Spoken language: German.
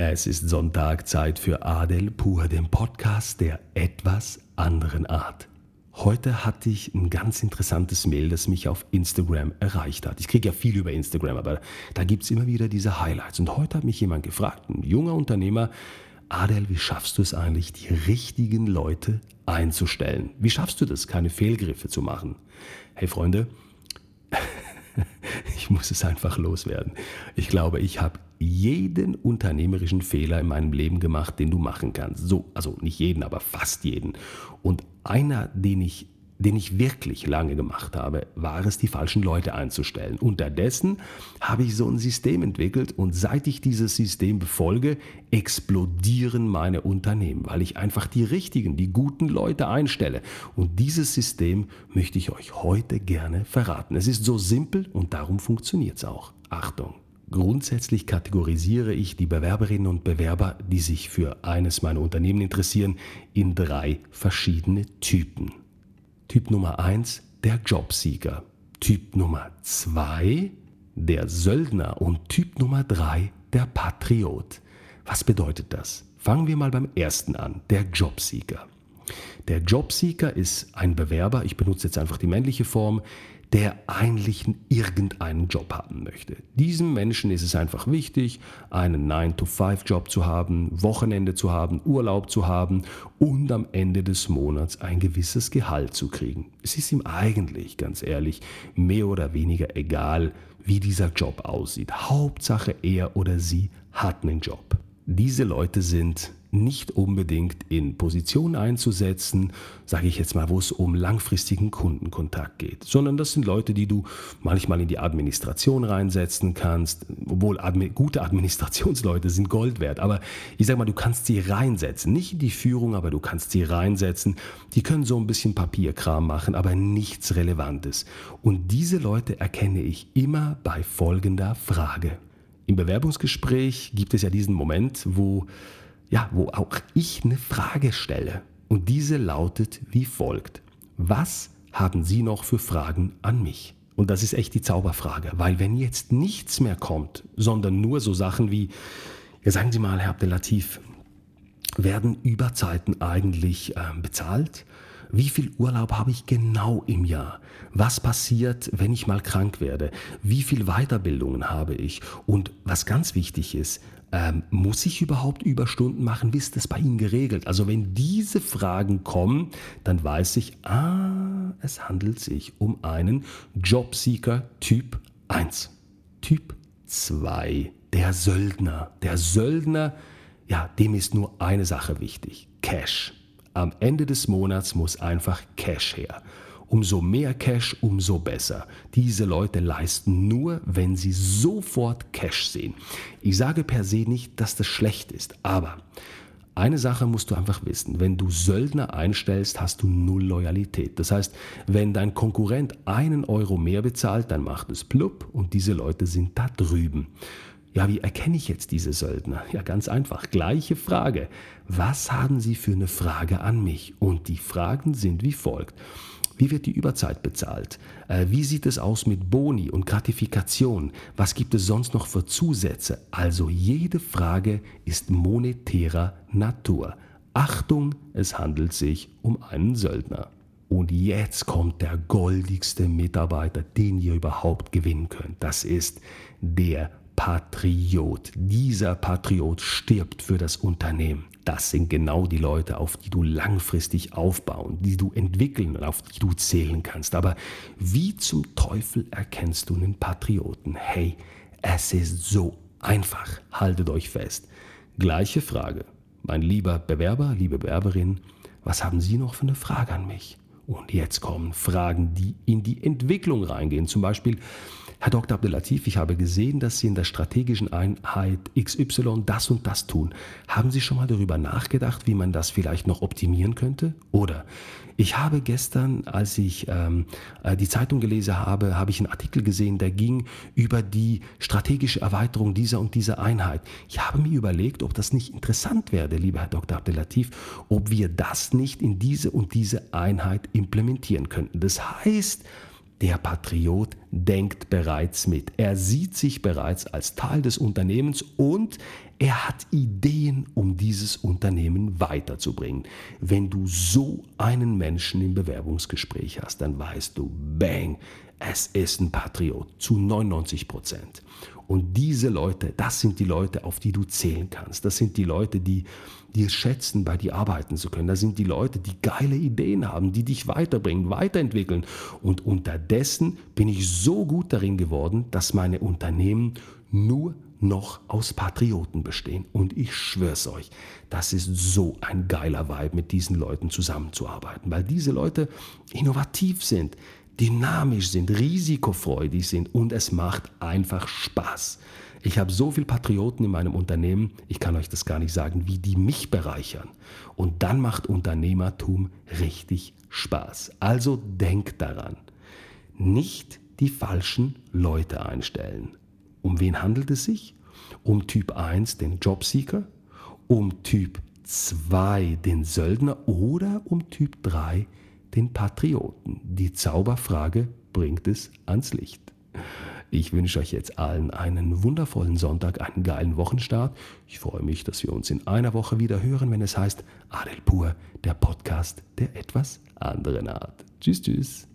Es ist Sonntag, Zeit für Adel Pur, den Podcast der etwas anderen Art. Heute hatte ich ein ganz interessantes Mail, das mich auf Instagram erreicht hat. Ich kriege ja viel über Instagram, aber da gibt es immer wieder diese Highlights. Und heute hat mich jemand gefragt, ein junger Unternehmer, Adel, wie schaffst du es eigentlich, die richtigen Leute einzustellen? Wie schaffst du das, keine Fehlgriffe zu machen? Hey Freunde, ich muss es einfach loswerden. Ich glaube, ich habe jeden unternehmerischen Fehler in meinem Leben gemacht, den du machen kannst. So, also nicht jeden, aber fast jeden. Und einer, den ich den ich wirklich lange gemacht habe, war es, die falschen Leute einzustellen. Unterdessen habe ich so ein System entwickelt und seit ich dieses System befolge, explodieren meine Unternehmen, weil ich einfach die richtigen, die guten Leute einstelle. Und dieses System möchte ich euch heute gerne verraten. Es ist so simpel und darum funktioniert es auch. Achtung! Grundsätzlich kategorisiere ich die Bewerberinnen und Bewerber, die sich für eines meiner Unternehmen interessieren, in drei verschiedene Typen. Typ Nummer 1, der Jobseeker. Typ Nummer 2, der Söldner. Und Typ Nummer 3, der Patriot. Was bedeutet das? Fangen wir mal beim ersten an, der Jobseeker. Der Jobseeker ist ein Bewerber, ich benutze jetzt einfach die männliche Form, der eigentlich irgendeinen Job haben möchte. Diesem Menschen ist es einfach wichtig, einen 9-to-5-Job zu haben, Wochenende zu haben, Urlaub zu haben und am Ende des Monats ein gewisses Gehalt zu kriegen. Es ist ihm eigentlich, ganz ehrlich, mehr oder weniger egal, wie dieser Job aussieht. Hauptsache er oder sie hat einen Job. Diese Leute sind nicht unbedingt in Positionen einzusetzen, sage ich jetzt mal, wo es um langfristigen Kundenkontakt geht, sondern das sind Leute, die du manchmal in die Administration reinsetzen kannst, obwohl admi gute Administrationsleute sind Gold wert, aber ich sage mal, du kannst sie reinsetzen, nicht in die Führung, aber du kannst sie reinsetzen. Die können so ein bisschen Papierkram machen, aber nichts Relevantes. Und diese Leute erkenne ich immer bei folgender Frage. Im Bewerbungsgespräch gibt es ja diesen Moment, wo ja, wo auch ich eine Frage stelle. Und diese lautet wie folgt. Was haben Sie noch für Fragen an mich? Und das ist echt die Zauberfrage, weil wenn jetzt nichts mehr kommt, sondern nur so Sachen wie, ja sagen Sie mal, Herr Abdelatif, werden Überzeiten eigentlich äh, bezahlt? Wie viel Urlaub habe ich genau im Jahr? Was passiert, wenn ich mal krank werde? Wie viel Weiterbildungen habe ich? Und was ganz wichtig ist, ähm, muss ich überhaupt Überstunden machen? Wie ist das bei Ihnen geregelt? Also wenn diese Fragen kommen, dann weiß ich, ah, es handelt sich um einen Jobseeker Typ 1. Typ 2, der Söldner. Der Söldner, ja, dem ist nur eine Sache wichtig, Cash. Am Ende des Monats muss einfach Cash her. Umso mehr Cash, umso besser. Diese Leute leisten nur, wenn sie sofort Cash sehen. Ich sage per se nicht, dass das schlecht ist, aber eine Sache musst du einfach wissen. Wenn du Söldner einstellst, hast du null Loyalität. Das heißt, wenn dein Konkurrent einen Euro mehr bezahlt, dann macht es plupp und diese Leute sind da drüben. Ja, wie erkenne ich jetzt diese Söldner? Ja, ganz einfach. Gleiche Frage. Was haben Sie für eine Frage an mich? Und die Fragen sind wie folgt. Wie wird die Überzeit bezahlt? Äh, wie sieht es aus mit Boni und Gratifikation? Was gibt es sonst noch für Zusätze? Also jede Frage ist monetärer Natur. Achtung, es handelt sich um einen Söldner. Und jetzt kommt der goldigste Mitarbeiter, den ihr überhaupt gewinnen könnt. Das ist der Patriot. Dieser Patriot stirbt für das Unternehmen. Das sind genau die Leute, auf die du langfristig aufbauen, die du entwickeln und auf die du zählen kannst. Aber wie zum Teufel erkennst du einen Patrioten? Hey, es ist so einfach. Haltet euch fest. Gleiche Frage. Mein lieber Bewerber, liebe Bewerberin, was haben Sie noch für eine Frage an mich? Und jetzt kommen Fragen, die in die Entwicklung reingehen. Zum Beispiel, Herr Dr. Abdelatif, ich habe gesehen, dass Sie in der strategischen Einheit XY das und das tun. Haben Sie schon mal darüber nachgedacht, wie man das vielleicht noch optimieren könnte? Oder ich habe gestern, als ich ähm, äh, die Zeitung gelesen habe, habe ich einen Artikel gesehen, der ging über die strategische Erweiterung dieser und dieser Einheit. Ich habe mir überlegt, ob das nicht interessant wäre, lieber Herr Dr. Abdelatif, ob wir das nicht in diese und diese Einheit implementieren könnten. Das heißt, der Patriot denkt bereits mit. Er sieht sich bereits als Teil des Unternehmens und er hat Ideen, um dieses Unternehmen weiterzubringen. Wenn du so einen Menschen im Bewerbungsgespräch hast, dann weißt du, bang, es ist ein Patriot zu 99 Prozent. Und diese Leute, das sind die Leute, auf die du zählen kannst. Das sind die Leute, die, es schätzen, bei dir arbeiten zu können. Das sind die Leute, die geile Ideen haben, die dich weiterbringen, weiterentwickeln. Und unterdessen bin ich so gut darin geworden, dass meine Unternehmen nur noch aus Patrioten bestehen. Und ich schwör's euch, das ist so ein geiler Vibe, mit diesen Leuten zusammenzuarbeiten, weil diese Leute innovativ sind, dynamisch sind, risikofreudig sind und es macht einfach Spaß. Ich habe so viele Patrioten in meinem Unternehmen, ich kann euch das gar nicht sagen, wie die mich bereichern. Und dann macht Unternehmertum richtig Spaß. Also denkt daran, nicht die falschen Leute einstellen. Um wen handelt es sich? Um Typ 1 den Jobseeker, um Typ 2 den Söldner oder um Typ 3 den Patrioten. Die Zauberfrage bringt es ans Licht. Ich wünsche euch jetzt allen einen wundervollen Sonntag, einen geilen Wochenstart. Ich freue mich, dass wir uns in einer Woche wieder hören, wenn es heißt Adel Pur, der Podcast der etwas anderen Art. Tschüss, tschüss.